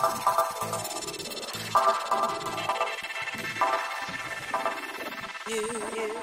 You you.